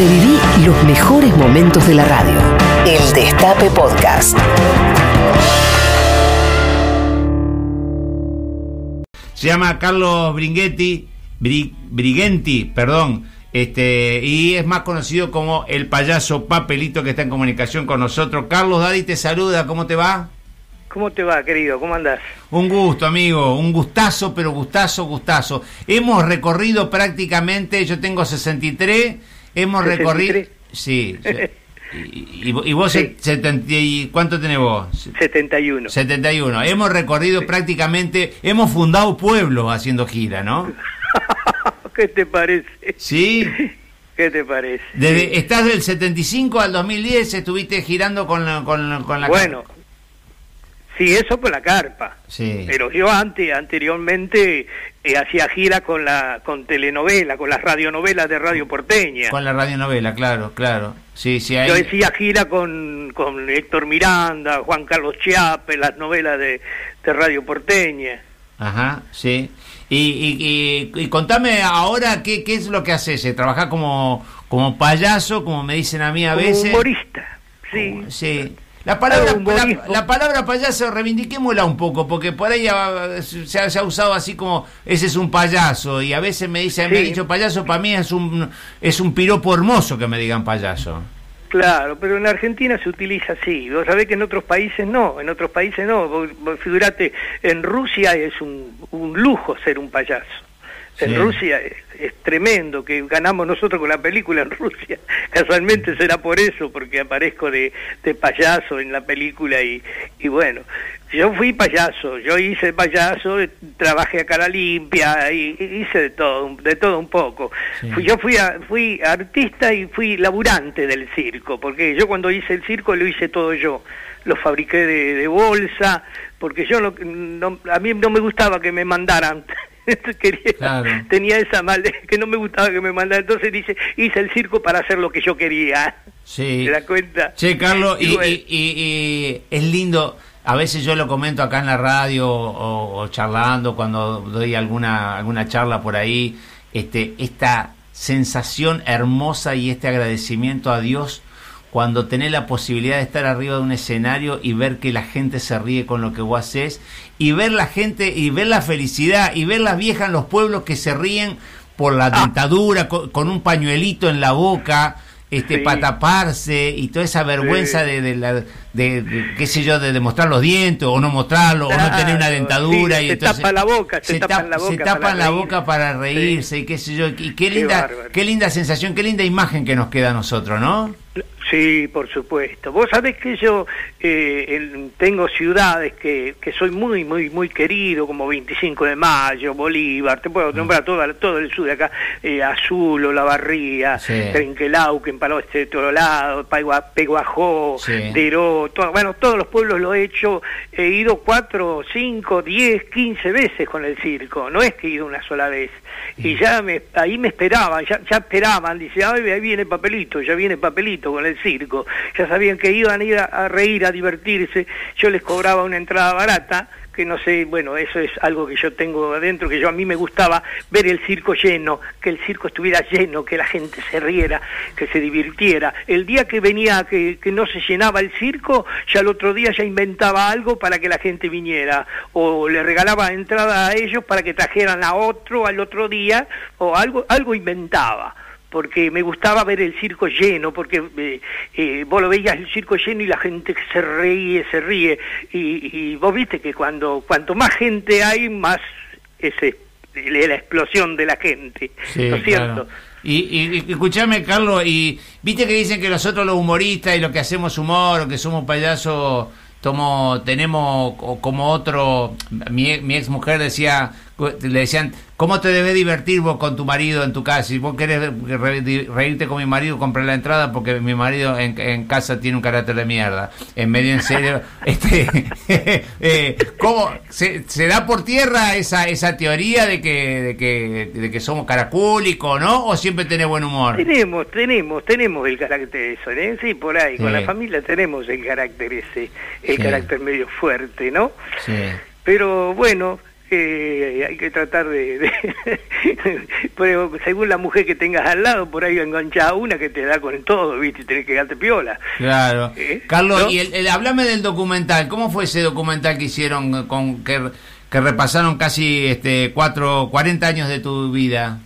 Reviví los mejores momentos de la radio. El Destape Podcast. Se llama Carlos Bringetti, Bri- Brigenti, perdón, este, y es más conocido como el payaso Papelito que está en comunicación con nosotros. Carlos Daddy te saluda, ¿cómo te va? ¿Cómo te va, querido? ¿Cómo andás? Un gusto, amigo, un gustazo, pero gustazo, gustazo. Hemos recorrido prácticamente, yo tengo 63, hemos 63. recorrido... Sí, sí. Y, y- y vos, Sí. se- 70 y- ¿cuánto tenés vos? 71. 71. Hemos recorrido prácticamente, hemos fundado pueblos haciendo gira, ¿no? ¿Qué te parece? Sí. ¿Qué te parece? Desde, estás del 75 al 2010, estuviste girando con la, con, con la Bueno, sí, eso con la carpa. Sí. Pero yo antes, anteriormente, eh, hacía gira con la con telenovela, con las radionovelas de Radio Porteña. con la radionovela, claro, claro. Sí, sí, ahí. Yo hacía gira con, con Héctor Miranda, Juan Carlos Chiape, las novelas de, de Radio Porteña. Ajá, sí. Y, y, y- y contame ahora qué, qué es lo que haces. Eh, ¿Trabajás como, como payaso, como me dicen a mí a Como veces? humorista, sí. Como- sí. La palabra, la, la palabra payaso reivindiquémosla un poco, porque por ahí ah, se ha, se ha usado así como ese es un payaso, y a veces me dice, me ha Sí. dicho payaso, para mí es un es un piropo hermoso que me digan payaso. Claro, pero en Argentina se utiliza así. Vos sabés que en otros países no, en otros países no. Vos, vos figurate, en Rusia es un, un lujo ser un payaso. En. Rusia es, es tremendo que ganamos nosotros con la película en Rusia. Casualmente será por eso, porque aparezco de, de payaso en la película y, y bueno, yo fui payaso, yo hice payaso, trabajé a cara limpia, y, y hice de todo, de todo un poco. Sí. Fui, yo fui, a- fui artista y fui laburante del circo, porque yo cuando hice el circo lo hice todo yo. Lo fabriqué de, de bolsa, porque yo no, no- a mí no me gustaba que me mandaran. Quería- Claro. Tenía esa mal que no me gustaba que me mandaran. Entonces dice, hice el circo para hacer lo que yo quería. Sí. ¿Te das cuenta? Che, Carlos, y, Y bueno. y- y- y es lindo, a veces yo lo comento acá en la radio o, o charlando cuando doy alguna, alguna charla por ahí, este, esta sensación hermosa y este agradecimiento a Dios cuando tenés la posibilidad de estar arriba de un escenario y ver que la gente se ríe con lo que vos haces y ver la gente y ver la felicidad y ver las viejas en los pueblos que se ríen por la Ah. dentadura con, con un pañuelito en la boca este Sí. para taparse y toda esa vergüenza Sí. de, de la de, de, qué sé yo de, de mostrar los dientes o no mostrarlo o no tener una dentadura sí, y se entonces tapa la boca, se tapan tap- la boca se tapan para la reír. boca para reírse y qué sé yo y qué Qué linda bárbaro. qué linda sensación qué linda imagen que nos queda a nosotros no Sí, por supuesto. Vos sabés que yo eh, el- tengo ciudades que, que soy muy, muy, muy querido, como 25 de Mayo, Bolívar, te puedo nombrar toda, todo el sur de acá, eh, Azul, La Barría, Sí. Trenquelauquen, Palo Este de Torolado, Paigua- Peguajó, Sí. Deró, bueno, todos los pueblos lo he hecho, he ido cuatro, cinco, diez, quince veces con el circo, no es que he ido una sola vez. Y ya me, ahí me esperaban, ya, ya esperaban, dice, ay, ahí viene papelito, ya viene papelito con el circo. Ya sabían que iban a ir a, a reír, a divertirse, yo les cobraba una entrada barata, que no sé, bueno, eso es algo que yo tengo adentro, que yo a mí me gustaba ver el circo lleno, que el circo estuviera lleno, que la gente se riera, que se divirtiera. El día que venía, que, que no se llenaba el circo, ya el otro día ya inventaba algo para que la gente viniera, o le regalaba entrada a ellos para que trajeran a otro al otro día, o algo, algo inventaba porque me gustaba ver el circo lleno, porque eh, eh, vos lo veías el circo lleno y la gente se ríe, se ríe, y, y vos viste que cuando cuanto más gente hay, más es eh, la explosión de la gente, ¿no es cierto? claro. Y, y, escuchame, Carlos, y viste que dicen que nosotros los humoristas y lo que hacemos humor, o que somos payasos, tomo, tenemos como otro, mi, mi ex mujer decía, le decían, ¿cómo te debes divertir vos con tu marido en tu casa? Si vos querés reírte con mi marido, compré la entrada porque mi marido en, en casa tiene un carácter de mierda. En medio en serio, este, eh, ¿cómo se, se da por tierra esa esa teoría de que de que, de que somos caracúlicos, ¿no? ¿O siempre tenés buen humor? Tenemos, tenemos, tenemos el carácter eso, ¿eh? Sí, por ahí, con la familia tenemos el carácter ese, el Sí. carácter medio fuerte, ¿no? Sí. Pero bueno, eh, hay que tratar de, de pero según la mujer que tengas al lado, por ahí enganchada una que te da con todo, ¿viste? Y tenés que darte piola. Claro. ¿Eh? Carlos, ¿No? y el, el- hablame del documental. ¿Cómo fue ese documental que hicieron con que, que repasaron casi este cuatro, 40 años de tu vida?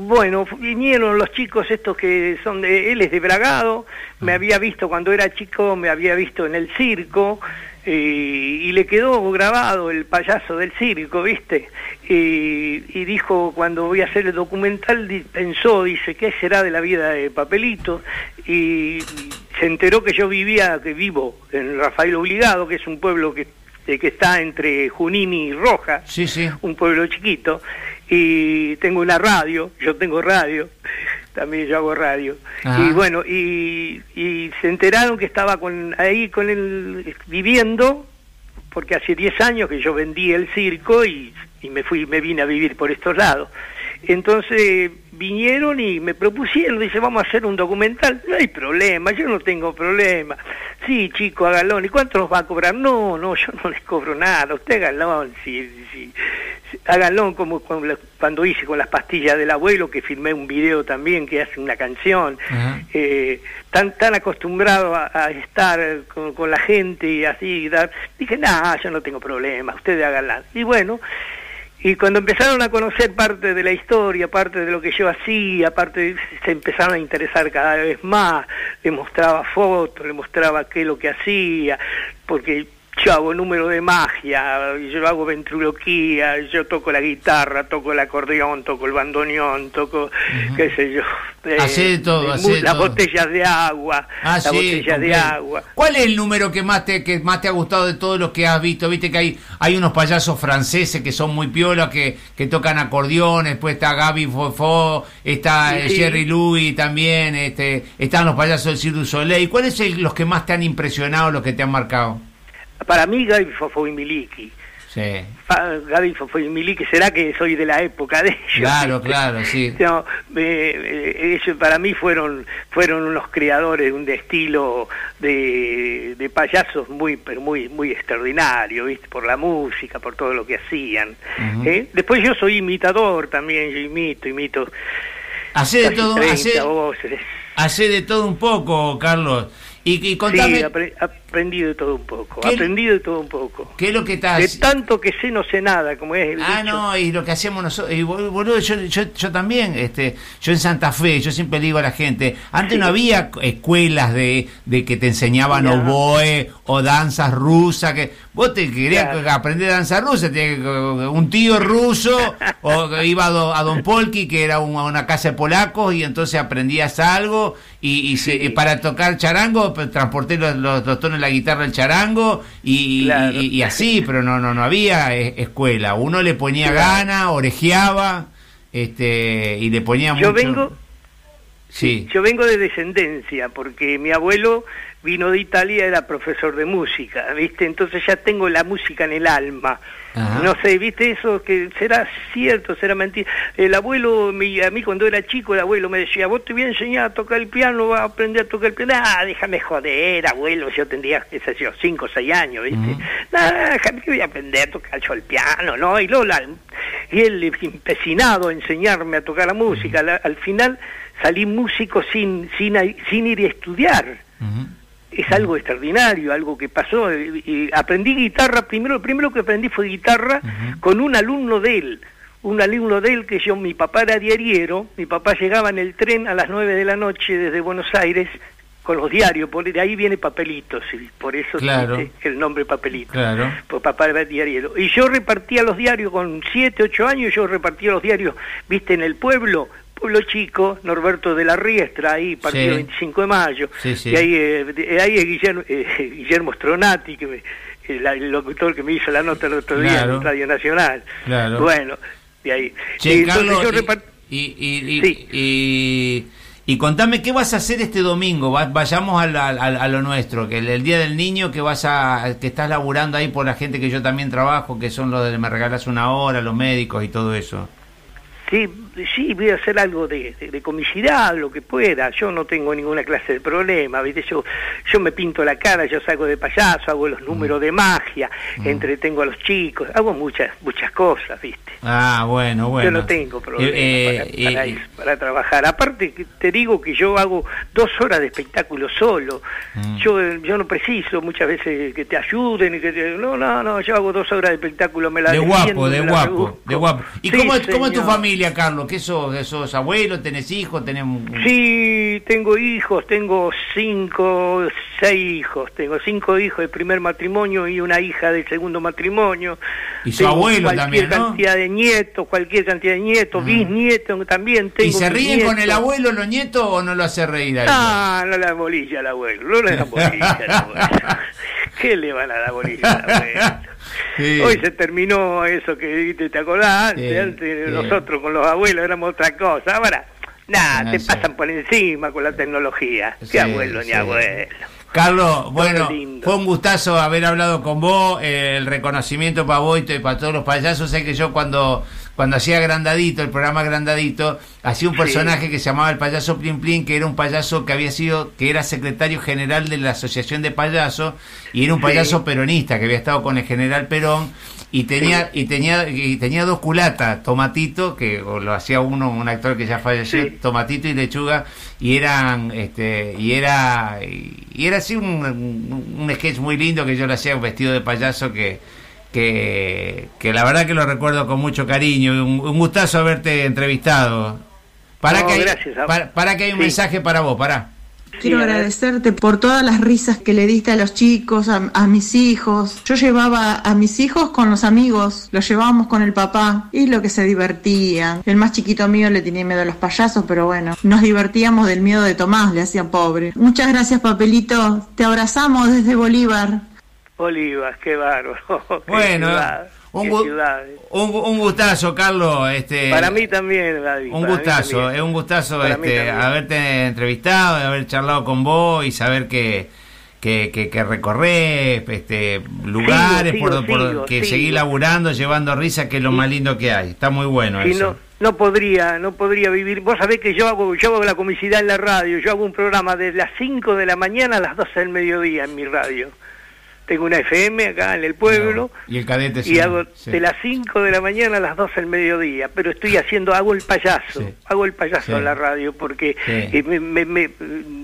Bueno, vinieron los chicos estos que son de, él es de Bragado, me había visto cuando era chico, me había visto en el circo, eh, y le quedó grabado el payaso del circo, ¿viste? Y, y dijo, cuando voy a hacer el documental, pensó, dice, ¿qué será de la vida de Papelito? Y se enteró que yo vivía, que vivo en Rafael Obligado, que es un pueblo que, que está entre Junín y Roja Sí, sí. un pueblo chiquito, y tengo una radio, yo tengo radio, también yo hago radio. Y bueno, y, y se enteraron que estaba con, ahí con él viviendo, porque hace 10 años que yo vendí el circo y, y me fui, me vine a vivir por estos lados. Entonces vinieron y me propusieron, dice, vamos a hacer un documental. No hay problema, yo no tengo problema. Sí, chico, hágalo. ¿Y cuánto nos va a cobrar? No, no, yo no les cobro nada. Usted hágalo, sí, sí, sí. hágalo como con la- cuando hice con las pastillas del abuelo, que filmé un video también, que hace una canción. Ajá. Eh, tan tan acostumbrado a, a estar con, con la gente y así, y dar, dije, nada, yo no tengo problema, ustedes háganla. Y bueno, y cuando empezaron a conocer parte de la historia, parte de lo que yo hacía, parte se empezaron a interesar cada vez más, le mostraba fotos, le mostraba qué es lo que hacía, porque yo hago número de magia, yo hago ventriloquía, yo toco la guitarra, toco el acordeón, toco el bandoneón, toco, qué sé yo, eh, Hacé de todo, de las todo. botellas de agua, Ah, la sí, botella de agua. ¿Cuál es el número que más te que más te ha gustado de todos los que has visto? Viste que hay hay unos payasos franceses que son muy piolas que, que tocan acordeones, después está Gaby Fofo, está Sí, eh, sí. Jerry Louis también, este están los payasos del Cirque du Soleil. ¿Cuáles son los que más te han impresionado, los que te han marcado? Para mí Gaby Fofo y Miliki. Sí. Gaby Fofo y Miliki, será que soy de la época de ellos. Claro, claro, sí. No, eh, ellos para mí fueron fueron unos creadores de un estilo de, de payasos muy pero muy muy extraordinario, ¿viste? Por la música, por todo lo que hacían. ¿eh? Después yo soy imitador también, yo imito, imito Hacé de todo, 30 hacé, voces. hacé de todo un poco, Carlos. Y, y Sí, contame, apre- aprendí de todo un poco, ¿Qué- aprendí de todo un poco. ¿qué es lo que estás De tanto que sé no sé nada, como es el Ah, dicho. no, y lo que hacemos nosotros, y bol- boludo, yo, yo, yo también, este, yo en Santa Fe, yo siempre digo a la gente, antes Sí. no había escuelas de, de que te enseñaban oboe o danzas rusas, que vos te querías Claro. aprender danza rusa, un tío ruso, o iba a, Do- a Don Polki, que era un- una casa de polacos, y entonces aprendías algo, y, y se- Sí. y para tocar charango, pues, transporté los, los, los tonos la guitarra del charango, y, y- Claro. y- y así, pero no, no, no había escuela. Uno le ponía Claro. gana, orejeaba, este, y le ponía Yo mucho. vengo, Sí. Yo vengo de descendencia, porque mi abuelo vino de Italia, era profesor de música, ¿viste? Entonces ya tengo la música en el alma. Ajá. No sé, ¿viste eso? que será cierto, será mentira. El abuelo, mi- a mí cuando era chico, el abuelo me decía, vos te voy a enseñar a tocar el piano, vas a aprender a tocar el piano. Ah, déjame joder, abuelo, yo tendría, qué sé yo, cinco o seis años, ¿viste? Nah, déjame que voy a aprender a tocar yo el piano, ¿no? Y Lola, y él empecinado a enseñarme a tocar la música. La- al final salí músico sin, sin, sin ir a estudiar. Es algo extraordinario, algo que pasó. Y, y aprendí guitarra, primero, lo primero que aprendí fue guitarra con un alumno de él. Un alumno de él que yo, mi papá era diariero, mi papá llegaba en el tren a las nueve de la noche desde Buenos Aires con los diarios, por de ahí viene Papelitos, por eso Claro. el nombre Papelitos. Claro. Pues papá era diario. Y yo repartía los diarios con siete, ocho años, yo repartía los diarios, viste, en el pueblo, pueblo chico, Norberto de la Riestra, ahí, partido Sí. 25 de mayo. Sí, sí. Y ahí, eh, de- ahí es Guillermo, eh, Guillermo Stronati, que me- el, el locutor que me hizo la nota el otro día Claro. en Radio Nacional. Claro. Bueno, de ahí. Che, Carlos, yo y- repart- y, y, y, Sí. y- y contame, ¿qué vas a hacer este domingo? Va- vayamos al- al- al- a, lo nuestro, que el, el Día del Niño, que vas a que estás laburando ahí por la gente que yo también trabajo, que son los de Me Regalas Una Hora, los médicos y todo eso. Sí, sí, voy a hacer algo de, de, comicidad, lo que pueda. Yo no tengo ninguna clase de problema, ¿viste? Yo, yo me pinto la cara, yo salgo de payaso, hago los números de magia, entretengo a los chicos, hago muchas, muchas cosas, ¿viste? Ah, bueno, bueno. Yo no tengo problema para, para, para, trabajar. Aparte, te digo que yo hago dos horas de espectáculo solo. Yo, yo no preciso muchas veces que te ayuden y que te... No, no, no, yo hago dos horas de espectáculo, me la De guapo, de guapo, de guapo. ¿Y cómo, cómo, es tu familia, Carlos? ¿Qué sos, sos abuelo? ¿Tenés hijos? ¿Tenés... Sí, tengo hijos, tengo cinco, seis hijos. Tengo cinco hijos del primer matrimonio y una hija del segundo matrimonio. Y su abuelo también, ¿no? cantidad de nietos, cualquier cantidad de nietos, bisnietos también tengo. ¿Y se ríen con el abuelo los nietos o no lo hace reír a Ah, no la bolilla al abuelo, no le da bolilla al abuelo. ¿Qué le van a dar bolilla al abuelo? Sí. Hoy se terminó eso que te acordás, antes, sí, antes sí. nosotros con los abuelos éramos otra cosa, ahora nada, no te pasan por encima con la tecnología, qué abuelo ni abuelo. Carlos, bueno, fue un gustazo haber hablado con vos, eh, el reconocimiento para vos y para todos los payasos, sé que yo cuando cuando hacía Grandadito, el programa Grandadito, hacía un personaje que se llamaba el payaso Plin Plin, que era un payaso que había sido, que era secretario general de la Asociación de Payasos, y era un payaso sí. peronista que había estado con el general Perón, y tenía, sí. y tenía, y tenía dos culatas, Tomatito, que lo hacía uno, un actor que ya falleció, Tomatito y Lechuga, y eran, este, y era, y era así un, un, un sketch muy lindo que yo le hacía vestido de payaso que que, que la verdad que lo recuerdo con mucho cariño. Un, un gustazo haberte entrevistado. Para, no, que, hay, gracias, para, para, que hay un sí. mensaje para vos, para. Quiero agradecerte por todas las risas que le diste a los chicos, a, a, mis hijos. Yo llevaba a mis hijos con los amigos, los llevábamos con el papá y lo que se divertían. El más chiquito mío le tenía miedo a los payasos, pero bueno, nos divertíamos del miedo de Tomás, le hacían pobre. Muchas gracias, papelito. Te abrazamos desde Bolívar. Bolívar, qué bárbaro. Bueno, un, un, un, gustazo, Carlos. Este, para mí también, David. Un gustazo, es un gustazo este, haberte entrevistado, haber charlado con vos y saber que, que, que, que recorres este, lugares, sigo, por, sigo, por sigo, que seguís laburando, llevando risa, que es lo más lindo que hay. Está muy bueno eso. No, no podría, no podría vivir. Vos sabés que yo hago, yo hago la comicidad en la radio, yo hago un programa desde las 5 de la mañana a las 12 del mediodía en mi radio tengo una FM acá en el pueblo no. y el cadete y hago sí. de las 5 de la mañana a las 12 del mediodía pero estoy haciendo hago el payaso sí. hago el payaso en la radio porque eh, me, me, me,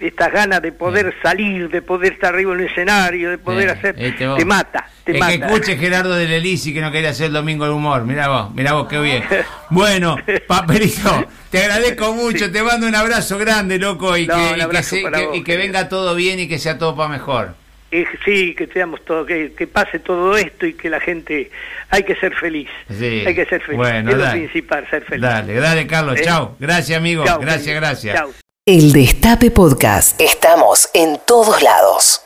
estas ganas de poder salir de poder estar arriba en el escenario de poder hacer este te mata te es mata. que escuche Gerardo de Lelisi que no quería hacer el domingo el humor. Mira vos mira vos qué bien. Bueno papelito te agradezco mucho te mando un abrazo grande loco y no, que, y que, se, que, vos, y que venga todo bien y que sea todo para mejor eh, sí, que seamos todo, que, que, pase todo esto y que la gente, hay que ser feliz, sí. hay que ser feliz, bueno, es dale. lo principal, ser feliz. Dale, dale Carlos, ¿Eh? chao, gracias amigo, chau, gracias, gracias. Chau. El Destape Podcast, estamos en todos lados.